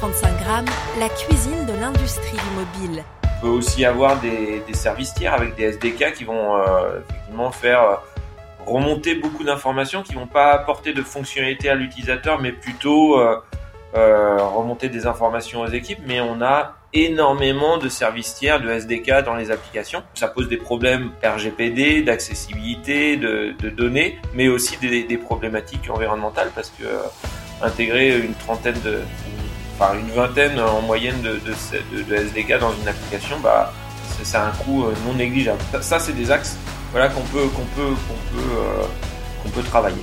135 grammes, la cuisine de l'industrie du mobile. On peut aussi avoir des, services tiers avec des SDK qui vont euh, effectivement faire euh, remonter beaucoup d'informations qui vont pas apporter de fonctionnalités à l'utilisateur, mais plutôt euh, remonter des informations aux équipes. Mais on a énormément de services tiers, de SDK dans les applications. Ça pose des problèmes RGPD, d'accessibilité, de, données, mais aussi des, problématiques environnementales parce que intégrer une trentaine de, enfin une vingtaine en moyenne de, SDK dans une application, bah c'est un coût euh, non négligeable. Ça, c'est des axes voilà qu'on peut euh, qu'on peut travailler.